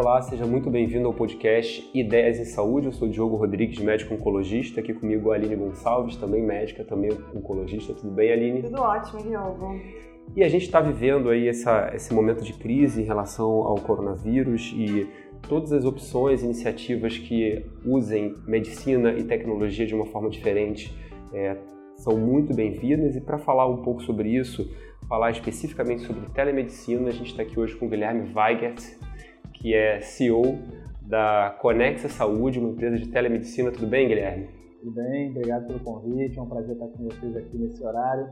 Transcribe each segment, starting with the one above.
Olá, seja muito bem-vindo ao podcast Ideias em Saúde. Eu sou Diogo Rodrigues, médico oncologista. Aqui comigo a Aline Gonçalves, também médica, também oncologista. Tudo bem, Aline? Tudo ótimo, Diogo. E a gente está vivendo aí essa, esse momento de crise em relação ao coronavírus e todas as opções, iniciativas que usem medicina e tecnologia de uma forma diferente é, são muito bem-vindas. E para falar um pouco sobre isso, falar especificamente sobre telemedicina, a gente está aqui hoje com o Guilherme Weigert, que é CEO da Conexa Saúde, uma empresa de telemedicina. Tudo bem, Guilherme? Tudo bem, obrigado pelo convite, é um prazer estar com vocês aqui nesse horário.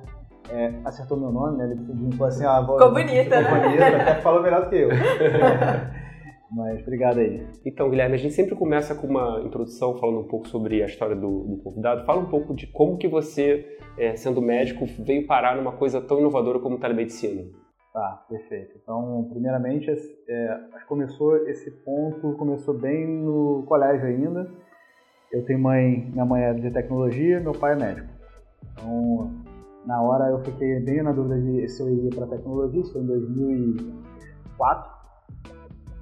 É, acertou meu nome, né? Ele falou assim, ah, vou, Ficou bonita, ficou né? bonita, até falou melhor do que eu. Mas obrigado aí. Então, Guilherme, a gente sempre começa com uma introdução falando um pouco sobre a história do, do convidado. Fala um pouco de como que você, é, sendo médico, veio parar numa coisa tão inovadora como telemedicina. Tá, perfeito. Então, primeiramente, é, começou esse ponto, começou bem no colégio ainda. Eu tenho mãe, minha mãe é de tecnologia, meu pai é médico. Então, na hora eu fiquei bem na dúvida de se eu iria para tecnologia, isso foi em 2004.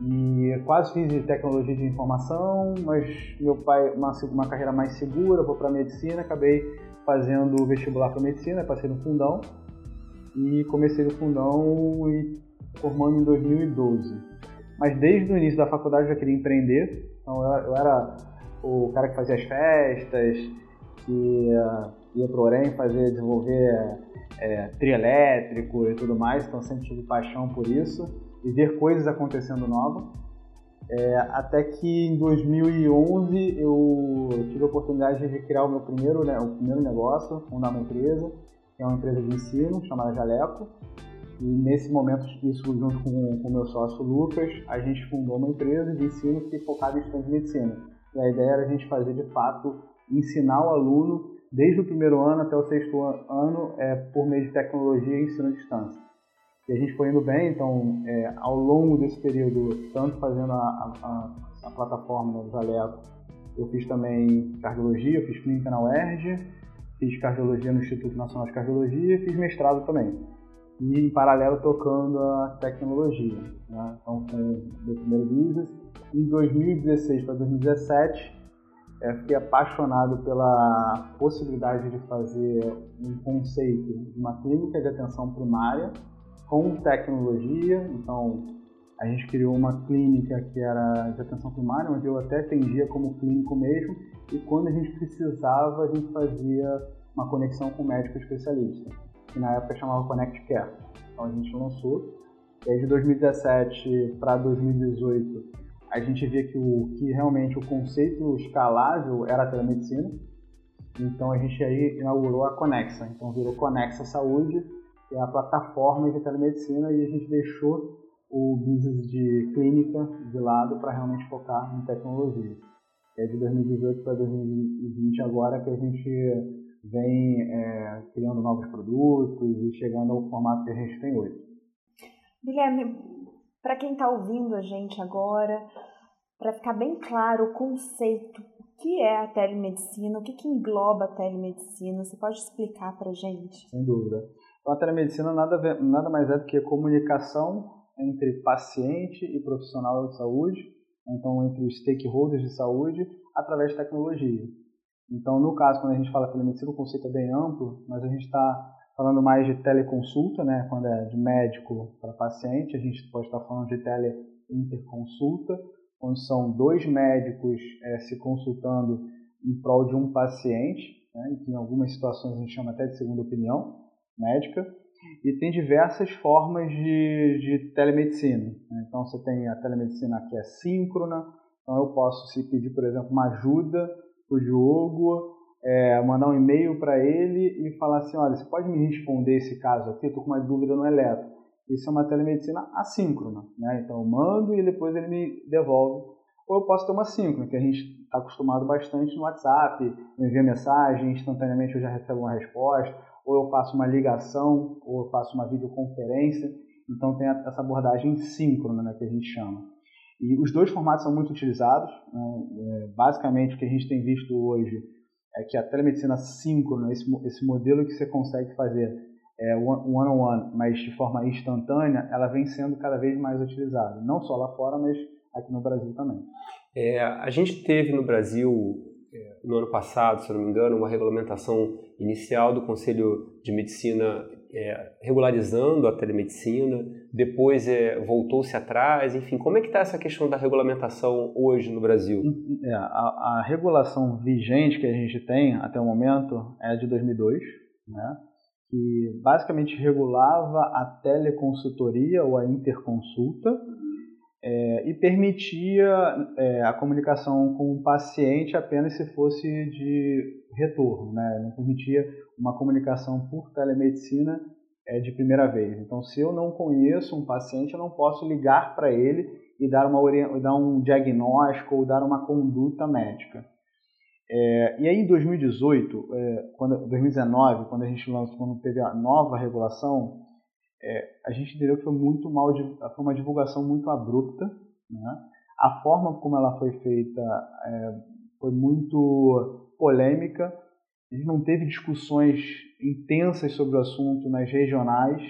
E quase fiz de tecnologia de informação, mas meu pai, uma, uma carreira mais segura, vou para medicina, acabei fazendo vestibular para medicina, passei no fundão e comecei no fundão e formando em 2012. Mas desde o início da faculdade eu já queria empreender, então eu, era o cara que fazia as festas, que ia, ia para o Orem fazer, desenvolver é, trio elétrico e tudo mais, então sempre tive paixão por isso e ver coisas acontecendo novas. É, até que em 2011 eu tive a oportunidade de criar o meu primeiro, né, o primeiro negócio, fundar uma empresa, que é uma empresa de ensino chamada Jaleco. E nesse momento, isso junto com o meu sócio Lucas, a gente fundou uma empresa de ensino que focava em estudantes de medicina. E a ideia era a gente fazer de fato ensinar o aluno desde o primeiro ano até o sexto ano é, por meio de tecnologia e ensino à distância. E a gente foi indo bem, então é, ao longo desse período, tanto fazendo a, a, a plataforma do Jaleco, eu fiz também cardiologia, eu fiz clínica na UERJ, fiz cardiologia no Instituto Nacional de Cardiologia e fiz mestrado também. E em paralelo tocando a tecnologia. Né? Então, o meu primeiro business. Em 2016 para 2017, é, fiquei apaixonado pela possibilidade de fazer um conceito de uma clínica de atenção primária com tecnologia. Então, a gente criou uma clínica que era de atenção primária, onde eu até atendia como clínico mesmo, e quando a gente precisava, a gente fazia uma conexão com o médico especialista, que na época chamava Connect Care. Então a gente lançou. E aí de 2017 para 2018, a gente via que, o, que realmente o conceito escalável era a telemedicina. Então a gente aí inaugurou a Conexa. Então virou Conexa Saúde, que é a plataforma de telemedicina, e a gente deixou o business de clínica de lado para realmente focar em tecnologia. É de 2018 para 2020 agora que a gente vem é, criando novos produtos e chegando ao formato que a gente tem hoje. Guilherme, para quem está ouvindo a gente agora, para ficar bem claro o conceito, o que é a telemedicina, o que, que engloba a telemedicina, você pode explicar para a gente? Sem dúvida. Então, a telemedicina nada, nada mais é do que comunicação entre paciente e profissional de saúde, então entre stakeholders de saúde, através de tecnologia. Então, no caso, quando a gente fala telemedicina, o conceito é bem amplo, mas a gente está falando mais de teleconsulta, né, quando é de médico para paciente, a gente pode estar falando de teleinterconsulta, onde são dois médicos é, se consultando em prol de um paciente, né, em algumas situações a gente chama até de segunda opinião médica, e tem diversas formas de, de telemedicina. Né? Então, você tem a telemedicina que é síncrona, então eu posso se pedir, por exemplo, uma ajuda para o Diogo, é, mandar um e-mail para ele e falar assim, olha, você pode me responder esse caso aqui? Estou com uma dúvida no eletro. Isso é uma telemedicina assíncrona, né? Então eu mando e depois ele me devolve. Ou eu posso ter uma síncrona, que a gente está acostumado bastante no WhatsApp, envia mensagem, instantaneamente eu já recebo uma resposta, ou eu faço uma ligação, ou eu faço uma videoconferência. Então tem essa abordagem síncrona, né, que a gente chama. E os dois formatos são muito utilizados. Né? Basicamente, o que a gente tem visto hoje é que a telemedicina síncrona, esse, esse modelo que você consegue fazer é, one-on-one, -on -one, mas de forma instantânea, ela vem sendo cada vez mais utilizada. Não só lá fora, mas aqui no Brasil também. É, a gente teve no Brasil, é, no ano passado, se não me engano, uma regulamentação inicial do Conselho de Medicina é, regularizando a telemedicina, depois é, voltou-se atrás, enfim, como é que está essa questão da regulamentação hoje no Brasil? É, a, a, regulação vigente que a gente tem até o momento é de 2002, né, que basicamente regulava a teleconsultoria ou a interconsulta é, e permitia é, a comunicação com o paciente apenas se fosse de retorno, né? não permitia uma comunicação por telemedicina é, de primeira vez. Então, se eu não conheço um paciente, eu não posso ligar para ele e dar, uma, dar um diagnóstico ou dar uma conduta médica. É, e aí, em 2018, é, quando, 2019, quando a gente lançou, quando teve a nova regulação, é, a gente entendeu que foi muito mal, foi uma divulgação muito abrupta. Né? A forma como ela foi feita é, foi muito polêmica. A gente não teve discussões intensas sobre o assunto nas regionais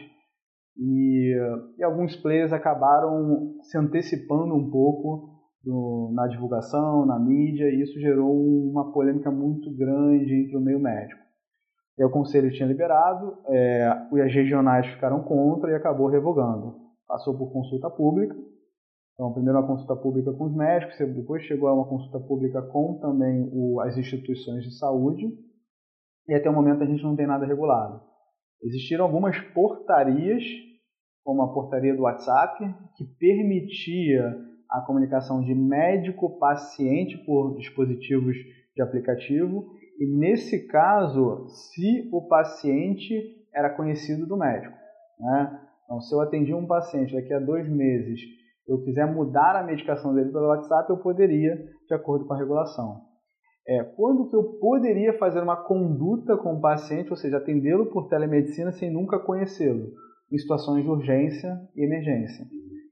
e, e alguns players acabaram se antecipando um pouco no, na divulgação, na mídia, e isso gerou uma polêmica muito grande entre o meio médico. E o conselho tinha liberado, é, as regionais ficaram contra e acabou revogando. Passou por consulta pública, então, primeiro uma consulta pública com os médicos, depois chegou a uma consulta pública com também o, as instituições de saúde, e até o momento a gente não tem nada regulado. Existiram algumas portarias, como a portaria do WhatsApp, que permitia a comunicação de médico-paciente por dispositivos de aplicativo, e nesse caso, se o paciente era conhecido do médico. Né? Então, se eu atendi um paciente daqui a dois meses eu quiser mudar a medicação dele pelo WhatsApp, eu poderia, de acordo com a regulação. É, quando que eu poderia fazer uma conduta com o paciente, ou seja, atendê-lo por telemedicina sem nunca conhecê-lo, em situações de urgência e emergência.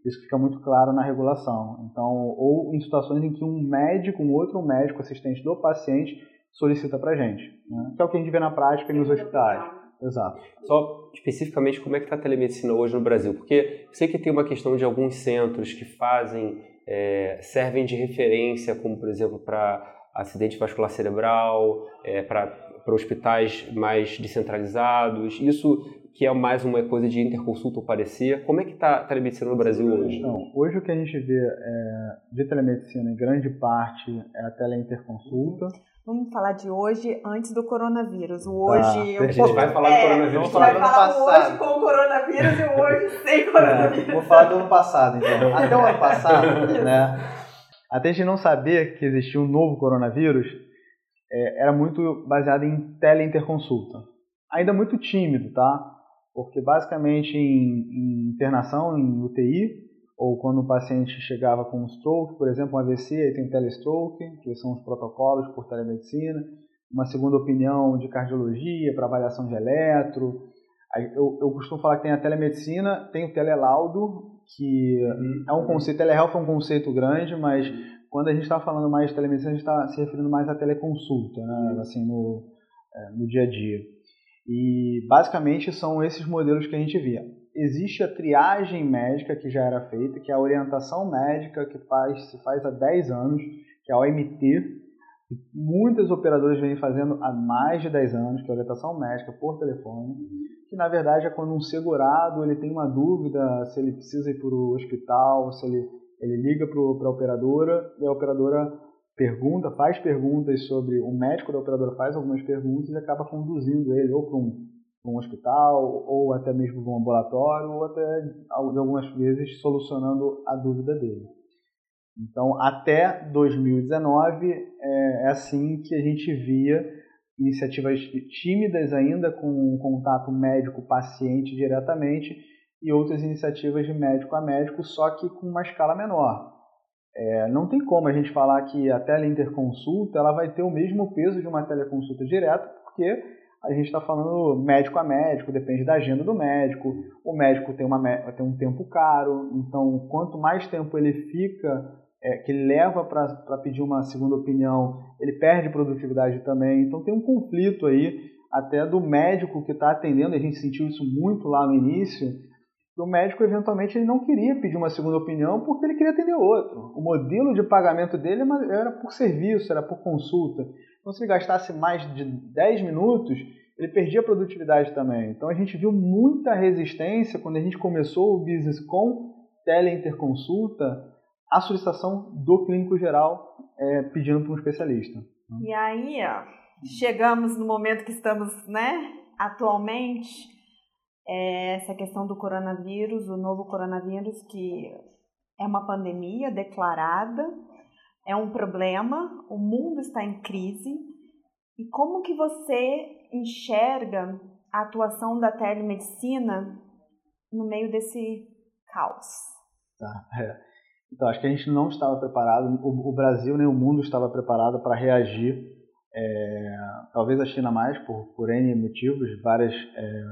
Isso fica muito claro na regulação. Então, ou em situações em que um médico, um outro médico assistente do paciente solicita para a gente, né? que é o que a gente vê na prática nos hospitais. Exato. Só especificamente como é que está a telemedicina hoje no Brasil? Porque eu sei que tem uma questão de alguns centros que fazem, é, servem de referência, como por exemplo para acidente vascular cerebral, é, para hospitais mais descentralizados. Isso que é mais uma coisa de interconsulta ou parecer. Como é que está a telemedicina no Brasil hoje? Então, hoje o que a gente vê é, de telemedicina, em grande parte, é a teleinterconsulta. Vamos falar de hoje antes do coronavírus. O hoje. Ah, a gente vai falar do é, coronavírus. A gente vai falar hoje com o coronavírus e o hoje sem é, coronavírus. É, vou falar do ano passado, então. Até o ano passado, né? Até a gente não saber que existia um novo coronavírus, é, era muito baseado em teleinterconsulta. Ainda muito tímido, tá? Porque basicamente em, em internação, em UTI, ou quando o paciente chegava com um stroke, por exemplo, um AVC, aí tem telestroke, que são os protocolos por telemedicina, uma segunda opinião de cardiologia para avaliação de eletro. Eu, eu costumo falar que tem a telemedicina, tem o telelaudo, que é um conceito, telehealth é um conceito grande, mas quando a gente está falando mais de telemedicina, a gente está se referindo mais à teleconsulta, né? assim, no, é, no dia a dia. E basicamente são esses modelos que a gente via existe a triagem médica que já era feita, que é a orientação médica que faz, se faz há 10 anos, que é a OMT, muitas operadoras vêm fazendo há mais de 10 anos, que é a orientação médica por telefone, que na verdade é quando um segurado ele tem uma dúvida se ele precisa ir para o hospital, se ele, ele liga para a operadora e a operadora pergunta, faz perguntas sobre, o médico da operadora faz algumas perguntas e acaba conduzindo ele ou para um um hospital, ou até mesmo um ambulatório, ou até, algumas vezes, solucionando a dúvida dele. Então, até 2019, é, é assim que a gente via iniciativas tímidas ainda, com contato médico-paciente diretamente, e outras iniciativas de médico a médico, só que com uma escala menor. É, não tem como a gente falar que a teleinterconsulta ela vai ter o mesmo peso de uma teleconsulta direta, porque a gente está falando médico a médico, depende da agenda do médico. O médico tem, uma, tem um tempo caro, então quanto mais tempo ele fica, é, que ele leva para pedir uma segunda opinião, ele perde produtividade também. Então tem um conflito aí, até do médico que está atendendo, a gente sentiu isso muito lá no início, o médico, eventualmente, ele não queria pedir uma segunda opinião porque ele queria atender outro. O modelo de pagamento dele era por serviço, era por consulta. Então, se ele gastasse mais de 10 minutos, ele perdia produtividade também. Então, a gente viu muita resistência quando a gente começou o business com teleinterconsulta, a solicitação do clínico geral é, pedindo para um especialista. E aí, ó, chegamos no momento que estamos, né, atualmente, é essa questão do coronavírus, o novo coronavírus, que é uma pandemia declarada, é um problema, o mundo está em crise. E como que você enxerga a atuação da telemedicina no meio desse caos? Tá, é. Então, acho que a gente não estava preparado, o, o Brasil nem o mundo estava preparado para reagir, é, talvez a China mais, por, por N motivos, várias é,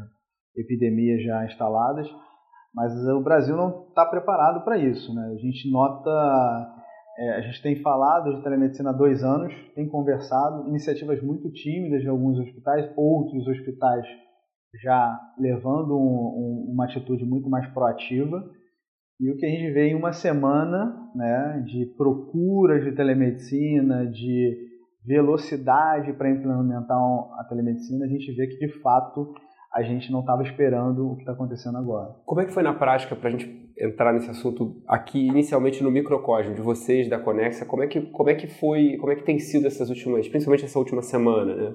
epidemias já instaladas, mas o Brasil não está preparado para isso. Né? A gente nota, é, a gente tem falado de telemedicina há dois anos, tem conversado, iniciativas muito tímidas de alguns hospitais, outros hospitais já levando um, um, uma atitude muito mais proativa. E o que a gente vê em uma semana né, de procura de telemedicina, de velocidade para implementar a telemedicina, a gente vê que de fato a gente não estava esperando o que está acontecendo agora. Como é que foi na prática para a gente entrar nesse assunto aqui inicialmente no microcosmo de vocês da Conexa? Como é que como é que foi, como é que tem sido essas últimas, principalmente essa última semana, né?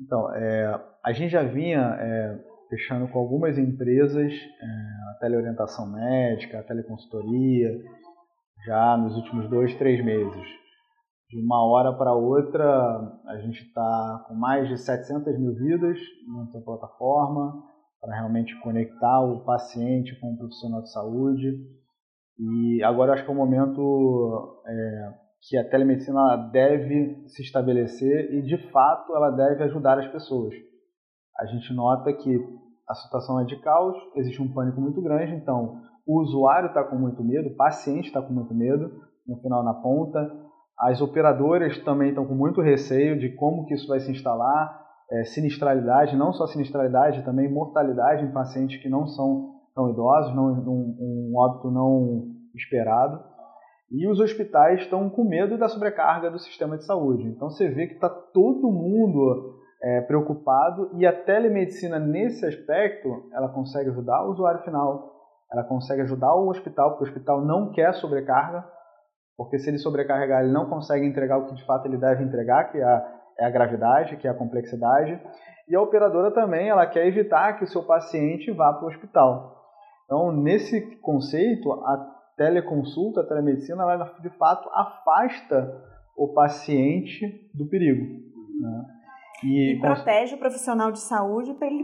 Então, é, a gente já vinha é, fechando com algumas empresas é, a teleorientação médica, a teleconsultoria, já nos últimos dois, três meses de uma hora para outra, a gente está com mais de 700 mil vidas na plataforma para realmente conectar o paciente com o profissional de saúde. E agora acho que é o momento é, que a telemedicina deve se estabelecer e, de fato, ela deve ajudar as pessoas. A gente nota que a situação é de caos, existe um pânico muito grande, então o usuário está com muito medo, o paciente está com muito medo, no final, na ponta, as operadoras também estão com muito receio de como que isso vai se instalar, é, sinistralidade, não só sinistralidade, também mortalidade em pacientes que não são tão idosos, não, um, um óbito não esperado. E os hospitais estão com medo da sobrecarga do sistema de saúde. Então você vê que está todo mundo é, preocupado e a telemedicina nesse aspecto ela consegue ajudar o usuário final, ela consegue ajudar o hospital, porque o hospital não quer sobrecarga, porque se ele sobrecarregar, ele não consegue entregar o que de fato ele deve entregar, que é a, é a gravidade, que é a complexidade. E a operadora também, ela quer evitar que o seu paciente vá para o hospital. Então, nesse conceito, a teleconsulta, a telemedicina, ela de fato afasta o paciente do perigo. Né? E, e protege o profissional de saúde para ele,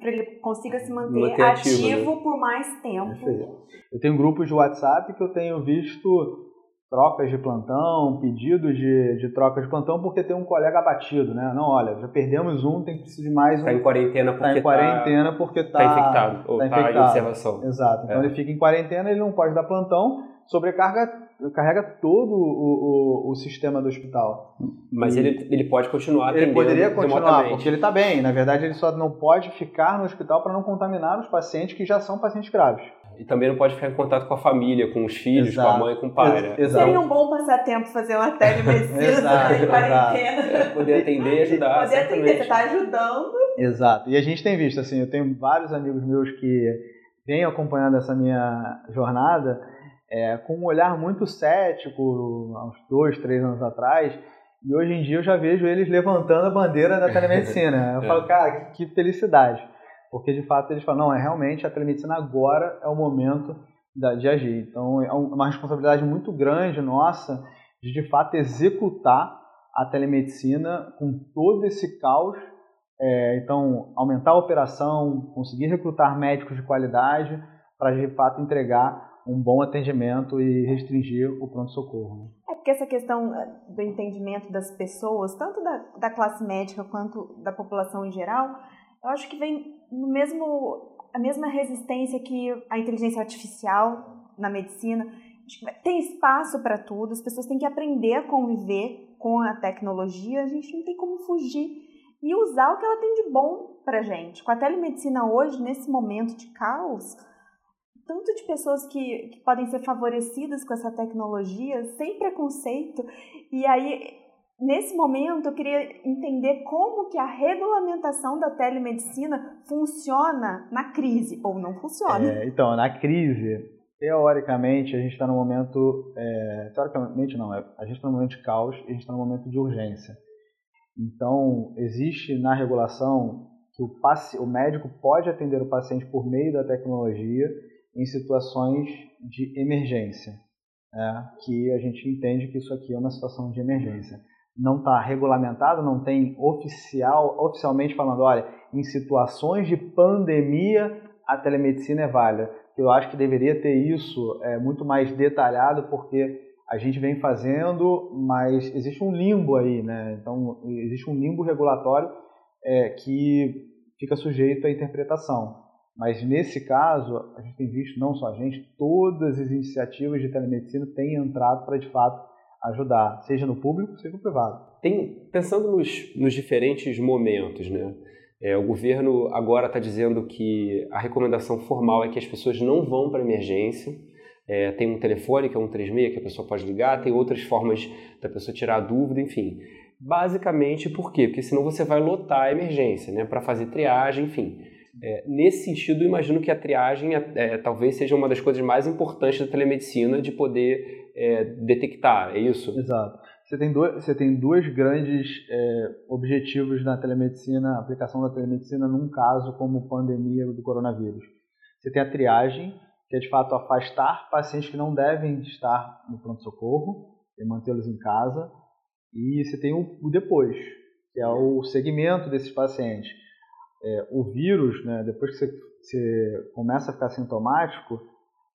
ele consiga se manter, manter ativo, ativo né? por mais tempo. Perfeito. Eu tenho grupos de WhatsApp que eu tenho visto trocas de plantão, pedidos de, de trocas de plantão, porque tem um colega abatido, né? Não, olha, já perdemos um, tem que precisar de mais um. Está em quarentena porque está em quarentena porque está tá infectado ou está tá em observação. Exato. Então é. ele fica em quarentena, ele não pode dar plantão, sobrecarga carrega todo o, o, o sistema do hospital. Mas ele, ele pode continuar Ele poderia continuar, porque ele está bem. Na verdade, ele só não pode ficar no hospital para não contaminar os pacientes que já são pacientes graves. E também não pode ficar em contato com a família, com os filhos, exato. com a mãe, com o pai. Né? Exato. Seria um bom passatempo fazer uma telemedicina em quarentena. É, poder atender e ajudar. Poder atender, você está ajudando. Exato. E a gente tem visto, assim, eu tenho vários amigos meus que vêm acompanhando essa minha jornada é, com um olhar muito cético há uns dois, três anos atrás. E hoje em dia eu já vejo eles levantando a bandeira da telemedicina. Eu é. falo, cara, que, que, felicidade. Porque de fato eles falam, não, é realmente a telemedicina agora é o momento de agir. Então é uma responsabilidade muito grande nossa de de fato executar a telemedicina com todo esse caos. É, então, aumentar a operação, conseguir recrutar médicos de qualidade para de fato entregar um bom atendimento e restringir o pronto-socorro. Né? É porque essa questão eh, do entendimento das pessoas, tanto da, da classe médica quanto da população em geral, eu acho que vem no mesmo a mesma resistência que a inteligência artificial na medicina. Tem espaço para tudo, as pessoas têm que aprender a conviver com a tecnologia, a gente não tem como fugir e usar o que ela tem de bom para gente. Com a telemedicina hoje, nesse momento de caos, tanto de pessoas que, que podem ser favorecidas com essa tecnologia, sem preconceito, e aí nesse momento eu queria entender como que a regulamentação da telemedicina funciona na crise ou não funciona. É, então, na crise, teoricamente a gente está no momento, é, teoricamente não, é, a gente está no momento de caos e a gente está no momento de urgência. Então, existe na regulação que o, o médico pode atender o paciente por meio da tecnologia em situações de emergência, né? que a gente entende que isso aqui é uma situação de emergência não está regulamentado, não tem oficial, oficialmente falando, olha, em situações de pandemia a telemedicina é válida. Eu acho que deveria ter isso é, muito mais detalhado, porque a gente vem fazendo, mas existe um limbo aí, né? Então, existe um limbo regulatório é, que fica sujeito à interpretação. Mas nesse caso, a gente tem visto, não só a gente, todas as iniciativas de telemedicina têm entrado para, de fato, ajudar, seja no público, seja no privado. Tem, pensando nos, nos diferentes momentos, né? É, o governo agora está dizendo que a recomendação formal é que as pessoas não vão para emergência. É, tem um telefone que é um 36 que a pessoa pode ligar, tem outras formas da pessoa tirar a dúvida, enfim. Basicamente por quê? Porque senão você vai lotar a emergência, né? Para fazer triagem, enfim. É, nesse sentido, imagino que a triagem é, é, talvez seja uma das coisas mais importantes da telemedicina de poder é, detectar, é isso? Exato. Você tem, dois, você tem dois grandes é, objetivos na telemedicina, aplicação da telemedicina num caso como pandemia do coronavírus. Você tem a triagem, que é de fato afastar pacientes que não devem estar no pronto-socorro e mantê-los em casa. E você tem o, o depois, que é o segmento desses pacientes é, o vírus, né, depois que você, você, começa a ficar sintomático,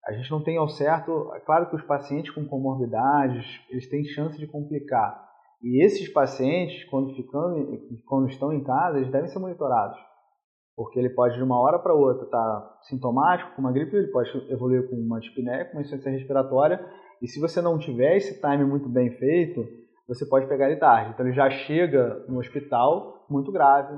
a gente não tem ao certo. É claro que os pacientes com comorbidades eles têm chance de complicar. E esses pacientes, quando, ficando, quando estão em casa, eles devem ser monitorados. Porque ele pode, de uma hora para outra, estar tá sintomático com uma gripe, ele pode evoluir com uma dispneia, com uma insuficiência respiratória. E se você não tiver esse time muito bem feito, você pode pegar ele tarde. Então ele já chega no hospital muito grave,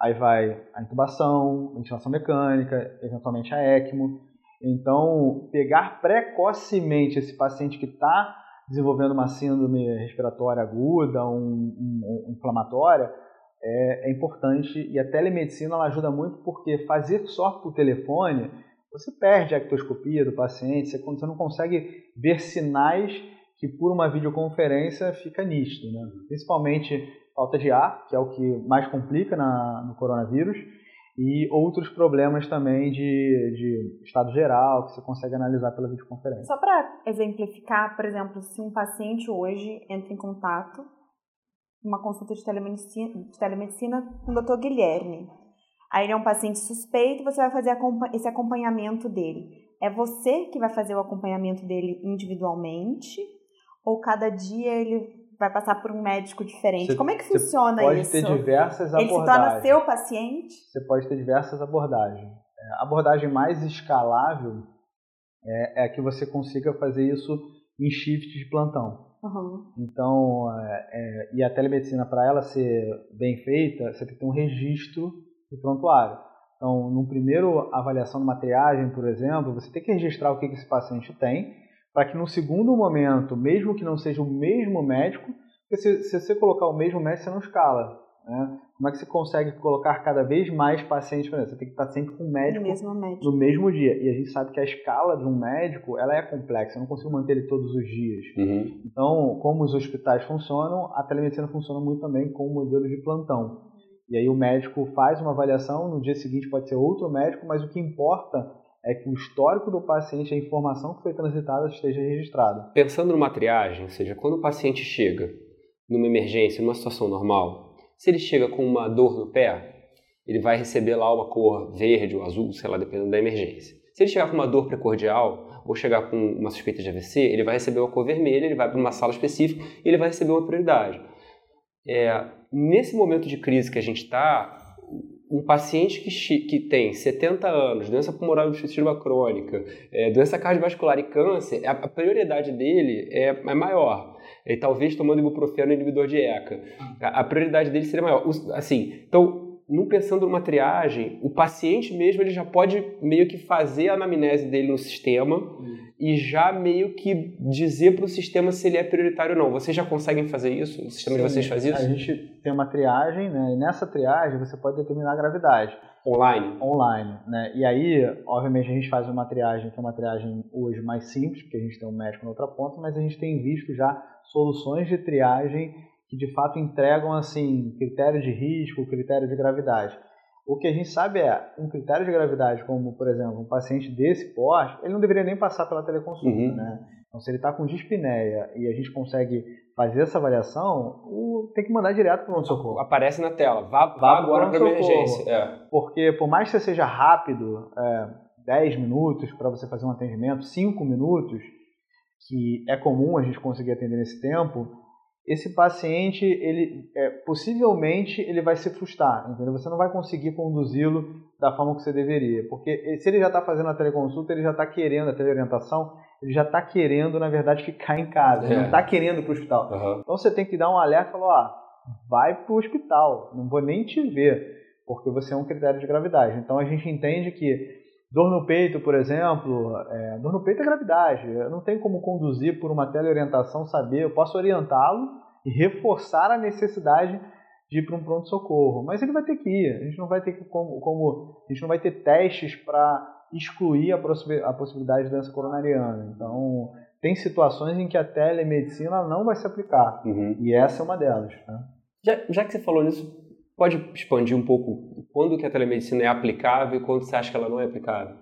Aí vai a intubação, ventilação mecânica, eventualmente a ECMO. Então, pegar precocemente esse paciente que está desenvolvendo uma síndrome respiratória aguda, um, um, um inflamatória, é, é, importante. E a telemedicina ela ajuda muito porque fazer só por telefone, você perde a ectoscopia do paciente, você, você não consegue ver sinais que por uma videoconferência fica nítido. Né? Principalmente falta de ar, que é o que mais complica na, no coronavírus, e outros problemas também de, de estado geral, que você consegue analisar pela videoconferência. Só para exemplificar, por exemplo, se um paciente hoje entra em contato, uma consulta de telemedicina, de telemedicina com o Dr. Guilherme, aí ele é um paciente suspeito, você vai fazer esse acompanhamento dele. É você que vai fazer o acompanhamento dele individualmente, ou cada dia ele vai passar por um médico diferente. Você, Como é que funciona pode isso? Pode ter diversas abordagens. Ele se torna seu paciente? Você pode ter diversas abordagens. A abordagem mais escalável é, é que você consiga fazer isso em shift de plantão. Uhum. Então, é, é, e a telemedicina, para ela ser bem feita, você tem que ter um registro de prontuário. Então, num primeiro avaliação de uma triagem, por exemplo, você tem que registrar o que esse paciente tem, para que no segundo momento, mesmo que não seja o mesmo médico, se, se você colocar o mesmo médico, você não escala. Né? Como é que você consegue colocar cada vez mais pacientes? Você tem que estar sempre com um médico, médico, no mesmo dia. E a gente sabe que a escala de um médico ela é complexa, eu não consigo manter ele todos os dias. Uhum. Então, como os hospitais funcionam, a telemedicina funciona muito também com o modelo de plantão. E aí o médico faz uma avaliação, no dia seguinte pode ser outro médico, mas o que importa é que o histórico do paciente, a informação que foi transitada, esteja registrada. Pensando numa triagem, ou seja, quando o paciente chega numa emergência, numa situação normal, se ele chega com uma dor no pé, ele vai receber lá uma cor verde ou azul, sei lá, dependendo da emergência. Se ele chegar com uma dor precordial ou chegar com uma suspeita de AVC, ele vai receber uma cor vermelha, ele vai para uma sala específica e ele vai receber uma prioridade. É, nesse momento de crise que a gente está, um paciente que, que tem 70 anos, doença pulmonar obstrutiva crônica, é, doença cardiovascular e câncer, a, a prioridade dele é, é maior. e talvez tomando ibuprofeno inibidor de ECA. A, a prioridade dele seria maior. Assim, então não pensando numa triagem, o paciente mesmo ele já pode meio que fazer a anamnese dele no sistema uhum. e já meio que dizer para o sistema se ele é prioritário ou não. Vocês já conseguem fazer isso? O sistema Sim, de vocês faz isso? A gente tem uma triagem, né? E nessa triagem você pode determinar a gravidade. Online? Online, né? E aí, obviamente, a gente faz uma triagem que é uma triagem hoje mais simples, porque a gente tem um médico na outra ponta, mas a gente tem visto já soluções de triagem que de fato entregam assim critério de risco, critério de gravidade. O que a gente sabe é um critério de gravidade, como por exemplo um paciente desse porte, ele não deveria nem passar pela teleconsulta, uhum. né? Então, se ele está com dispneia e a gente consegue fazer essa avaliação, o, tem que mandar direto para o pronto-socorro. Aparece na tela, vá, vá agora para emergência. É. Porque, por mais que você seja rápido, é, 10 minutos para você fazer um atendimento, 5 minutos, que é comum a gente conseguir atender nesse tempo, esse paciente, ele é, possivelmente ele vai se frustrar, entendeu? Você não vai conseguir conduzi-lo da forma que você deveria, porque se ele já está fazendo a teleconsulta, ele já está querendo a teleorientação, ele já está querendo, na verdade, ficar em casa, é. não está querendo ir para o hospital. Uhum. Então você tem que dar um alerta e falar, ah, vai para o hospital, não vou nem te ver, porque você é um critério de gravidade. Então a gente entende que Dor no peito, por exemplo, é, dor no peito é gravidade. Eu não tenho como conduzir por uma teleorientação, saber. Eu posso orientá-lo e reforçar a necessidade de ir para um pronto-socorro. Mas ele vai ter que ir. A gente não vai ter que, como, como a gente não vai ter testes para excluir a, a possibilidade de doença coronariana. Então, tem situações em que a telemedicina não vai se aplicar. Uhum. E essa é uma delas. Né? Já, já que você falou nisso, pode expandir um pouco quando que a telemedicina é aplicável e quando você acha que ela não é aplicável?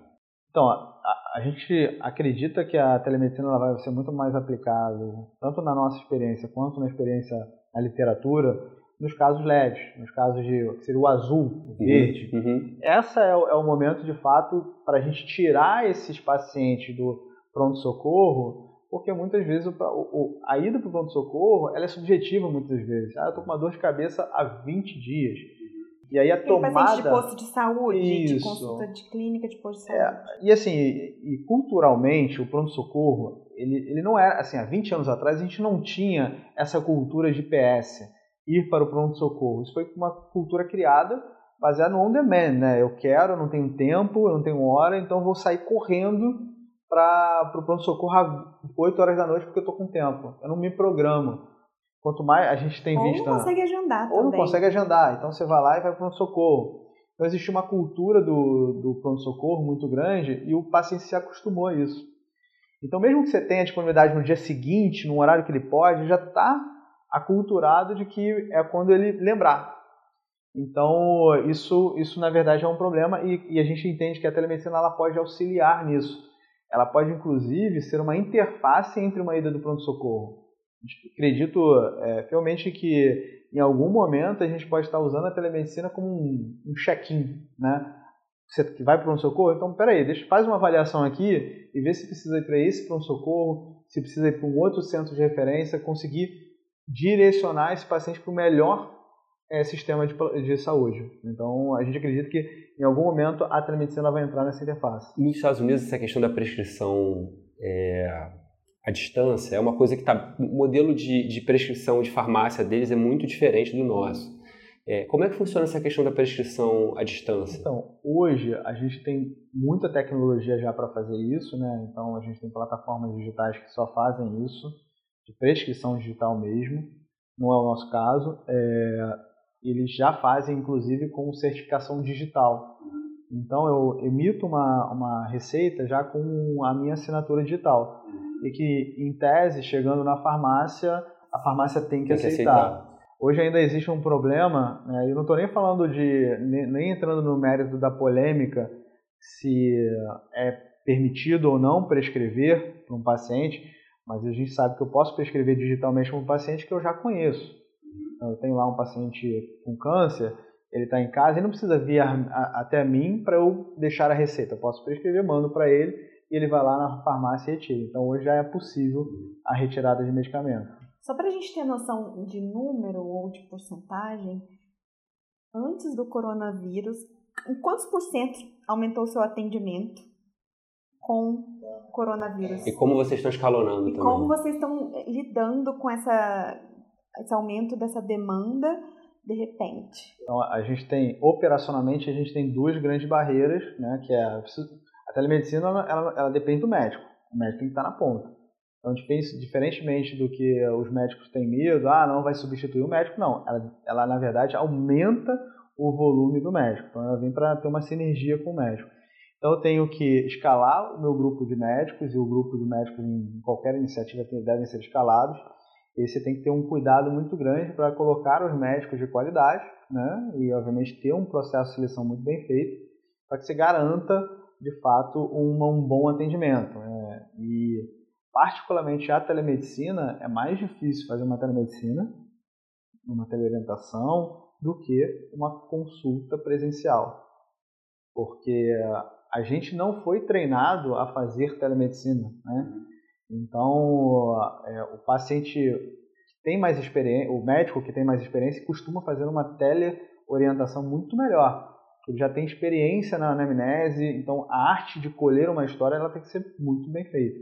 Então, a, a gente acredita que a telemedicina vai ser muito mais aplicável, tanto na nossa experiência quanto na experiência na literatura, nos casos leves, nos casos de que seria o azul, o uhum, verde. Uhum, uhum. Essa é o, é o, momento, de fato, para a gente tirar esses pacientes do pronto-socorro, porque muitas vezes o, o, a ida para o pronto-socorro ela é subjetiva muitas vezes. Ah, eu estou com uma dor de cabeça há 20 dias. E aí a Tem tomada... de posto de saúde, Isso. de consulta de clínica de posto de é, saúde. É, e assim, e, culturalmente, o pronto-socorro, ele, ele não era, assim, há 20 anos atrás a gente não tinha essa cultura de PS, ir para o pronto-socorro. Isso foi uma cultura criada baseada no on-demand, né? Eu quero, eu não tenho tempo, eu não tenho hora, então vou sair correndo para o pronto-socorro às 8 horas da noite porque eu estou com tempo. Eu não me programo. Quanto mais a gente tem ou visto. Ou não consegue agendar Ou também. não consegue agendar. Então você vai lá e vai para o pronto-socorro. Então existe uma cultura do, do pronto-socorro muito grande e o paciente se acostumou a isso. Então, mesmo que você tenha disponibilidade no dia seguinte, no horário que ele pode, já está aculturado de que é quando ele lembrar. Então, isso, isso na verdade é um problema e, e a gente entende que a telemedicina ela pode auxiliar nisso. Ela pode, inclusive, ser uma interface entre uma ida do pronto-socorro. Acredito é, fielmente que, em algum momento, a gente pode estar usando a telemedicina como um, um check-in, né? Você que vai para o pronto-socorro, então, peraí, deixa, faz uma avaliação aqui e vê se precisa ir para esse pronto-socorro, se precisa ir para um outro centro de referência, conseguir direcionar esse paciente para o melhor é, sistema de, de saúde. Então, a gente acredita que em algum momento a telemedicina vai entrar nessa interface. Nos Estados Unidos, essa questão da prescrição é, à distância é uma coisa que está. O modelo de, de, prescrição de farmácia deles é muito diferente do nosso. É, como é que funciona essa questão da prescrição à distância? Então, hoje a gente tem muita tecnologia já para fazer isso, né? Então, a gente tem plataformas digitais que só fazem isso, de prescrição digital mesmo. Não é o nosso caso. É, eles já fazem, inclusive, com certificação digital. Então, eu emito uma, uma receita já com a minha assinatura digital. E que, em tese, chegando na farmácia, a farmácia tem que, tem aceitar. que aceitar. Hoje ainda existe um problema, né, eu não estou nem falando de, nem, nem entrando no mérito da polêmica se é permitido ou não prescrever para um paciente, mas a gente sabe que eu posso prescrever digitalmente para um paciente que eu já conheço. Eu tenho lá um paciente com câncer, ele está em casa e não precisa vir a, a, até mim para eu deixar a receita. Eu posso prescrever, mando para ele e ele vai lá na farmácia e retira. Então hoje já é possível a retirada de medicamento. Só para a gente ter noção de número ou de porcentagem, antes do coronavírus, em quantos por cento aumentou o seu atendimento com coronavírus. E como vocês estão escalonando e também? como vocês estão lidando com essa, esse aumento dessa demanda de repente? Então, a gente tem, operacionalmente, a gente tem duas grandes barreiras, né, que é a, telemedicina, ela, ela, depende do médico. O médico tem que estar na ponta. Então, diferentemente do que os médicos têm medo, ah, não vai substituir o médico, não. Ela, ela na verdade, aumenta o volume do médico. Então, ela vem para ter uma sinergia com o médico. Então, eu tenho que escalar o meu grupo de médicos, e o grupo de médicos em qualquer iniciativa devem ser escalados. E você tem que ter um cuidado muito grande para colocar os médicos de qualidade, né? E, obviamente, ter um processo de seleção muito bem feito, para que você garanta, de fato, uma, um bom atendimento. Né? E particularmente a telemedicina, é mais difícil fazer uma telemedicina, uma teleorientação, do que uma consulta presencial. Porque a gente não foi treinado a fazer telemedicina. Né? Então, é, o paciente que tem mais experiência, o médico que tem mais experiência, costuma fazer uma teleorientação muito melhor. Ele já tem experiência na anamnese, então a arte de colher uma história ela tem que ser muito bem feita.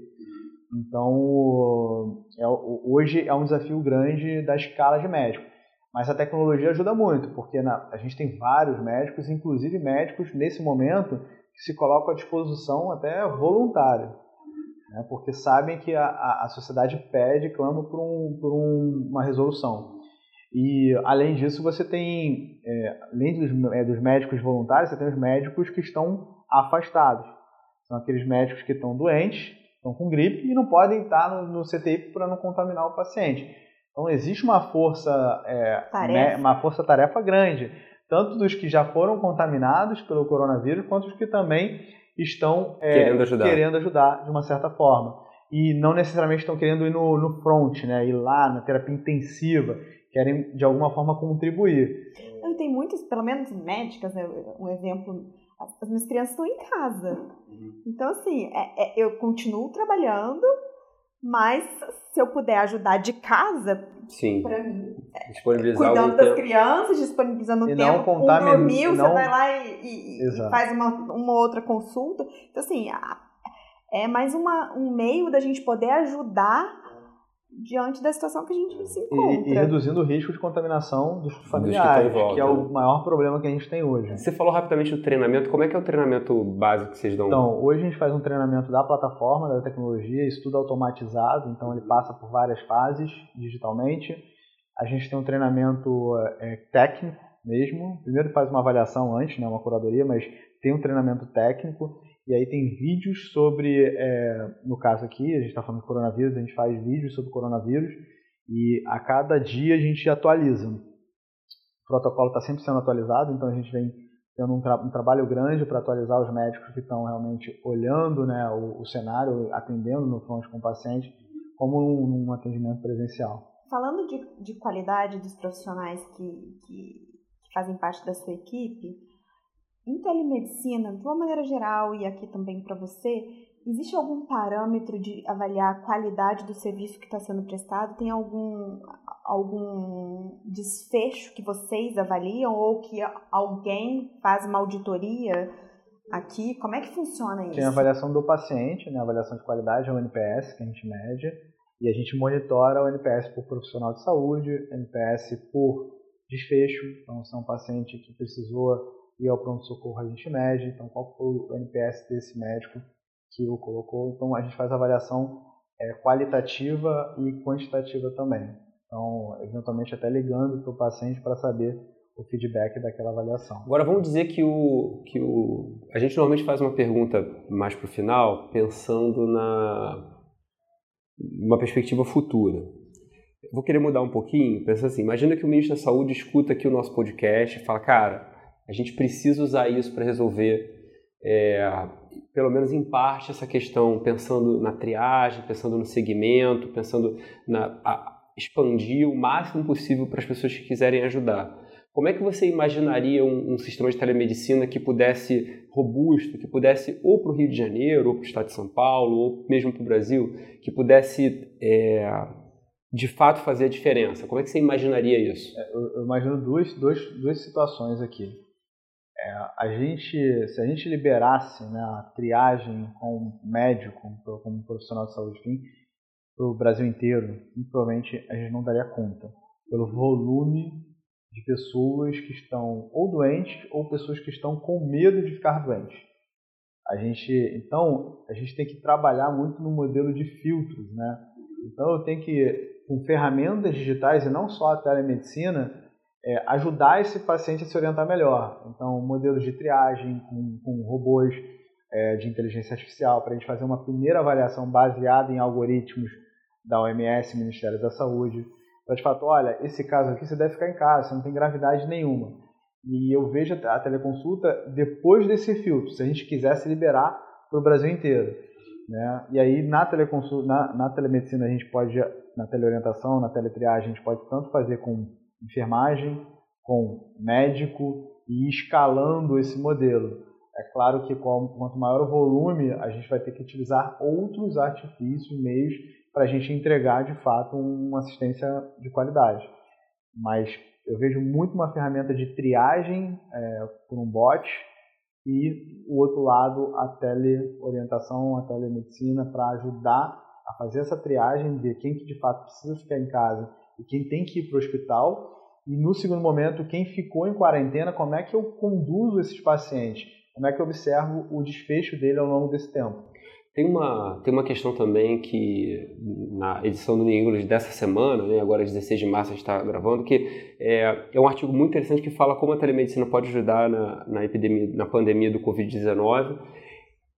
Então, é, hoje é um desafio grande da escala de médico. Mas a tecnologia ajuda muito, porque na, a gente tem vários médicos, inclusive médicos nesse momento, que se colocam à disposição até voluntário, né, porque sabem que a, a, sociedade pede, clama por, um, por um, uma resolução. E, além disso, você tem, é, além dos, é, dos médicos voluntários, você tem os médicos que estão afastados. São aqueles médicos que estão doentes, estão com gripe e não podem estar no, no CTI para não contaminar o paciente. Então existe uma força, é, tarefa. uma força tarefa grande, tanto dos que já foram contaminados pelo coronavírus, quanto dos que também estão é, querendo, ajudar. querendo ajudar de uma certa forma. E não necessariamente estão querendo ir no, no front, né, ir lá na terapia intensiva, querem de alguma forma contribuir. Tem muitos, pelo menos médicas, né, um exemplo as minhas crianças estão em casa. Uhum. Então, assim, é, é, eu continuo trabalhando, mas se eu puder ajudar de casa, Sim. para mim, é, disponibilizar cuidando das tempo. crianças, disponibilizando e tempo, não um dormiu, não... você vai lá e, e, e faz uma, uma outra consulta. Então, assim, é mais uma, um meio da gente poder ajudar diante da situação que a gente se encontra. E, e reduzindo o risco de contaminação dos familiares, dos que, que, é o maior problema que a gente tem hoje. Você falou rapidamente do treinamento, como é que é o treinamento básico que vocês dão? Então, hoje a gente faz um treinamento da plataforma, da tecnologia, isso tudo automatizado, então ele passa por várias fases digitalmente. A gente tem um treinamento é, técnico mesmo, primeiro faz uma avaliação antes, né, uma curadoria, mas tem um treinamento técnico e aí tem vídeos sobre, é, no caso aqui, a gente está falando de coronavírus, a gente faz vídeos sobre coronavírus e a cada dia a gente atualiza. O protocolo está sempre sendo atualizado, então a gente vem tendo um, tra um trabalho grande para atualizar os médicos que estão realmente olhando né, o, o, cenário, atendendo no front com o paciente, como um, um atendimento presencial. Falando de, de qualidade dos profissionais que, que, que fazem parte da sua equipe, em telemedicina, de uma maneira geral e aqui também para você, existe algum parâmetro de avaliar a qualidade do serviço que está sendo prestado? Tem algum, algum desfecho que vocês avaliam ou que alguém faz uma auditoria aqui? Como é que funciona isso? Tem a avaliação do paciente, né? a avaliação de qualidade, é o NPS que a gente mede, e a gente monitora o NPS por profissional de saúde, NPS por desfecho, então se é um paciente que precisou e ao pronto-socorro a gente mede, então qual foi o NPS desse médico que o colocou. Então a gente faz avaliação é, qualitativa e quantitativa também. Então, eventualmente até ligando para o paciente para saber o feedback daquela avaliação. Agora vamos dizer que o que o a gente normalmente faz uma pergunta mais para o final, pensando na uma perspectiva futura. Vou querer mudar um pouquinho, pensa assim, imagina que o ministro da Saúde escuta aqui o nosso podcast e fala, cara, a gente precisa usar isso para resolver, é, pelo menos em parte, essa questão, pensando na triagem, pensando no segmento, pensando na a, expandir o máximo possível para as pessoas que quiserem ajudar. Como é que você imaginaria um, um sistema de telemedicina que pudesse robusto, que pudesse ou para o Rio de Janeiro, ou para o Estado de São Paulo, ou mesmo para o Brasil, que pudesse é, de fato fazer a diferença? Como é que você imaginaria isso? É, eu, eu imagino duas, duas, duas situações aqui. É, a gente, se a gente liberasse né, a triagem com médico, como profissional de saúde, para o Brasil inteiro, provavelmente a gente não daria conta pelo volume de pessoas que estão ou doentes ou pessoas que estão com medo de ficar doentes. A gente, então, a gente tem que trabalhar muito no modelo de filtros, né? Então, eu tenho que, com ferramentas digitais e não só a telemedicina, é, ajudar esse paciente a se orientar melhor. Então, modelos de triagem com, com robôs é, de inteligência artificial para a gente fazer uma primeira avaliação baseada em algoritmos da OMS, Ministério da Saúde, para de fato, olha, esse caso aqui você deve ficar em casa, você não tem gravidade nenhuma. E eu vejo a teleconsulta depois desse filtro, se a gente quisesse liberar para o Brasil inteiro. Né? E aí na teleconsulta, na, na telemedicina a gente pode, na teleorientação, na teletriagem, a gente pode tanto fazer com enfermagem, com médico e escalando esse modelo. É claro que quanto maior o volume, a gente vai ter que utilizar outros artifícios, meios para a gente entregar de fato uma assistência de qualidade. Mas eu vejo muito uma ferramenta de triagem é, por um bot e o outro lado a teleorientação, a telemedicina para ajudar a fazer essa triagem, ver quem que de fato precisa ficar em casa e quem tem que ir para o hospital. E no segundo momento, quem ficou em quarentena, como é que eu conduzo esses pacientes? Como é que eu observo o desfecho dele ao longo desse tempo? Tem uma, tem uma questão também que na edição do New England dessa semana, né, agora 16 de março a gente está gravando, que é, é, um artigo muito interessante que fala como a telemedicina pode ajudar na, na, epidemia, na pandemia do Covid-19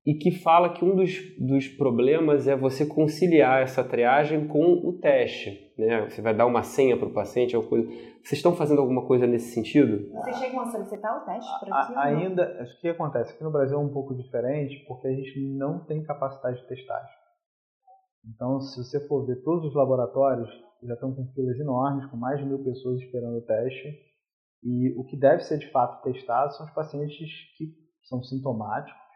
e que fala que um dos, dos problemas é você conciliar essa triagem com o teste. Né? Você vai dar uma senha para o paciente, alguma coisa. Vocês estão fazendo alguma coisa nesse sentido? Vocês chegam a solicitar o teste para ti? Ainda, o que acontece? Aqui no Brasil é um pouco diferente porque a gente não tem capacidade de testagem. Então, se você for ver todos os laboratórios, já estão com filas enormes, com mais de mil pessoas esperando o teste. E o que deve ser de fato testado são os pacientes que são sintomáticos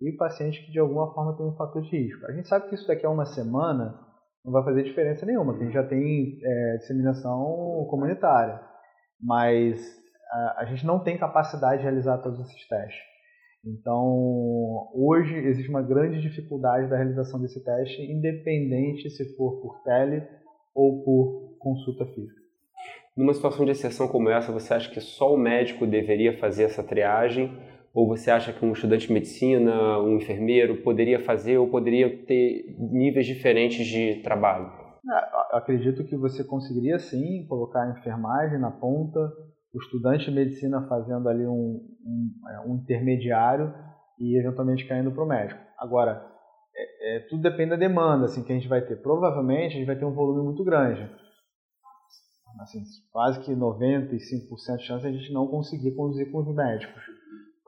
e pacientes que de alguma forma têm um fator de risco. A gente sabe que isso daqui a uma semana não vai fazer diferença nenhuma, porque a gente já tem é, disseminação comunitária, mas a, a, gente não tem capacidade de realizar todos esses testes. Então, hoje existe uma grande dificuldade da realização desse teste, independente se for por tele ou por consulta física. Numa situação de exceção como essa, você acha que só o médico deveria fazer essa triagem ou você acha que um estudante de medicina, um enfermeiro poderia fazer ou poderia ter níveis diferentes de trabalho? É, acredito que você conseguiria sim colocar a enfermagem na ponta, o estudante de medicina fazendo ali um, um, é, um intermediário e eventualmente caindo para o médico. Agora, é, é, tudo depende da demanda assim, que a gente vai ter. Provavelmente a gente vai ter um volume muito grande. Assim, quase que 95% de chance de a gente não conseguir conduzir com os médicos.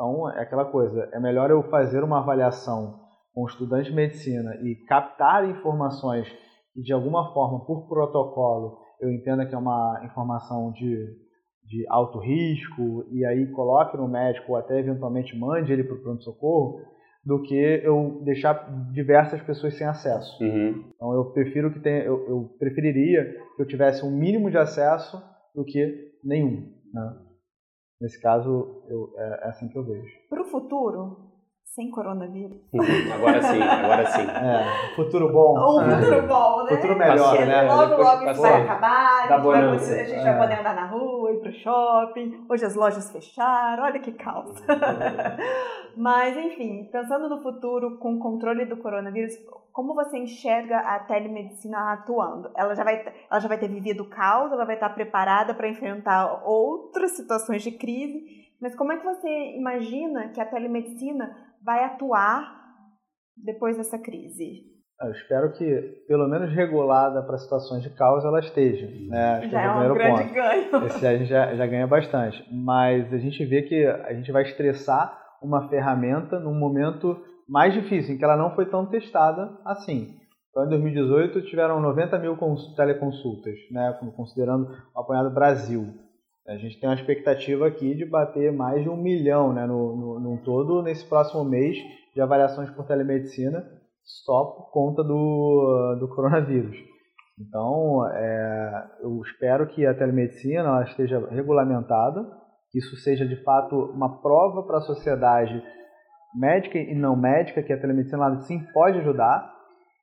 Então, é aquela coisa, é melhor eu fazer uma avaliação com o estudante de medicina e captar informações que, de alguma forma, por protocolo, eu entenda que é uma informação de, de alto risco e aí coloque no médico ou até eventualmente mande ele para o pronto-socorro, do que eu deixar diversas pessoas sem acesso. Uhum. Então eu prefiro que tenha, eu, eu, preferiria que eu tivesse um mínimo de acesso do que nenhum. Né? Nesse caso, eu, é, é assim que eu vejo. Para o futuro, sem coronavírus. agora sim, agora sim. É, futuro bom. Um futuro bom, né? Futuro melhor, né? Logo, logo isso vai acabar, a gente, vai, a gente é. vai poder andar na rua, ir pro shopping. Hoje as lojas fecharam, olha que caos. Mas, enfim, pensando no futuro com o controle do coronavírus, como você enxerga a telemedicina atuando? Ela já vai, ela já vai ter vivido o caos, ela vai estar preparada para enfrentar outras situações de crise, mas como é que você imagina que a telemedicina vai atuar depois dessa crise? Eu espero que, pelo menos regulada para situações de caos, ela esteja. Né? já é, é um grande ponto. ganho. Esse a gente já, já ganha bastante. Mas a gente vê que a gente vai estressar uma ferramenta num momento mais difícil, em que ela não foi tão testada assim. Então, em 2018, tiveram 90 mil teleconsultas, né, considerando o apanhado Brasil. A gente tem uma expectativa aqui de bater mais de um milhão né, no, no, no todo nesse próximo mês de avaliações por telemedicina, só por conta do, do coronavírus. Então, é, eu espero que a telemedicina esteja regulamentada que isso seja de fato uma prova para a sociedade médica e não médica, que a telemedicina lá sim pode ajudar,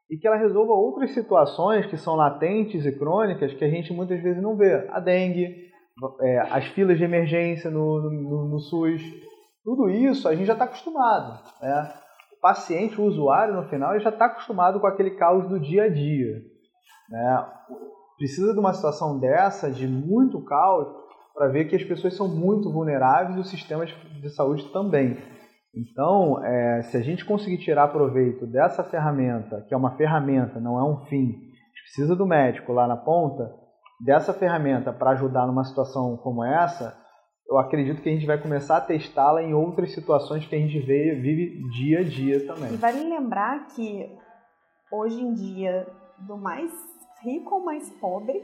e que ela resolva outras situações que são latentes e crônicas que a gente muitas vezes não vê. A dengue, é, as filas de emergência no, no, no SUS, tudo isso a gente já está acostumado. Né? O paciente, o usuário, no final, já está acostumado com aquele caos do dia a dia. Né? Precisa de uma situação dessa, de muito caos, para ver que as pessoas são muito vulneráveis e os sistemas de saúde também. Então, é, se a gente conseguir tirar proveito dessa ferramenta, que é uma ferramenta, não é um fim, precisa do médico lá na ponta, dessa ferramenta para ajudar numa situação como essa, eu acredito que a gente vai começar a testá-la em outras situações que a gente vê, vive dia a dia também. E vale lembrar que hoje em dia, do mais rico ao mais pobre,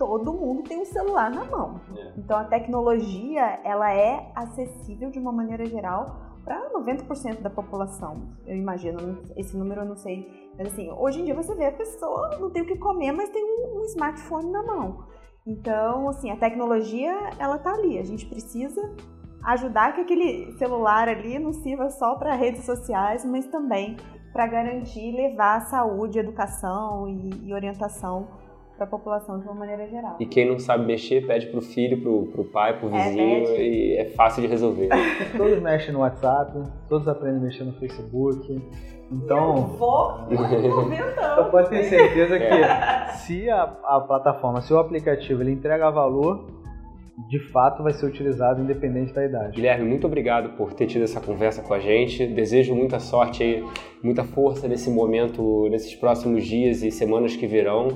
todo mundo tem um celular na mão. É. Então a tecnologia, ela é acessível de uma maneira geral para 90% da população, eu imagino. Esse número eu não sei. Mas assim, hoje em dia você vê a pessoa não tem o que comer, mas tem um, um smartphone na mão. Então, assim, a tecnologia, ela tá ali. A gente precisa ajudar que aquele celular ali não sirva só para redes sociais, mas também para garantir levar saúde, educação e, e orientação para a população de uma maneira geral. E quem não sabe mexer, pede pro filho, pro, pro pai, pro é, vizinho é, e é fácil de resolver. todos mexem no WhatsApp, todos aprendem a mexer no Facebook. Então. Eu vou Então pode ter certeza que é. se a, a plataforma, se o aplicativo ele entrega valor, de fato vai ser utilizado independente da idade. Guilherme, muito obrigado por ter tido essa conversa com a gente. Desejo muita sorte e muita força nesse momento, nesses próximos dias e semanas que virão.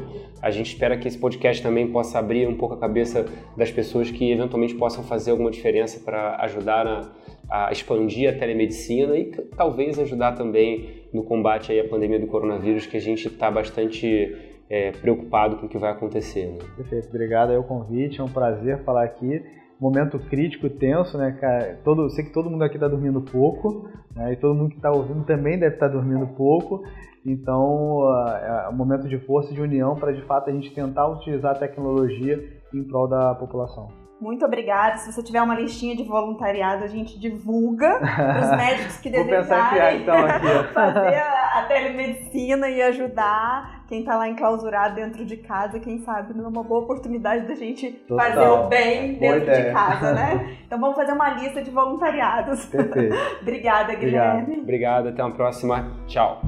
A gente espera que esse podcast também possa abrir um pouco a cabeça das pessoas que eventualmente possam fazer alguma diferença para ajudar a, a, expandir a telemedicina e talvez ajudar também no combate aí à pandemia do coronavírus, que a gente está bastante é, preocupado com o que vai acontecer. Né? Perfeito, obrigado aí o convite, é um prazer falar aqui. Momento crítico, tenso, né, cara? Todo, sei que todo mundo aqui está dormindo pouco, né? e todo mundo que está ouvindo também deve estar tá dormindo pouco. Então, é um momento de força e de união para de fato a gente tentar utilizar a tecnologia em prol da população. Muito obrigada. Se você tiver uma listinha de voluntariado, a gente divulga os médicos que desejarem então, fazer a, a, telemedicina e ajudar quem está lá enclausurado dentro de casa. Quem sabe não é uma boa oportunidade da gente Total. fazer o bem dentro de casa, né? Então vamos fazer uma lista de voluntariados. Perfeito. Obrigada, Guilherme. Obrigado. Obrigado. Até uma próxima. Tchau.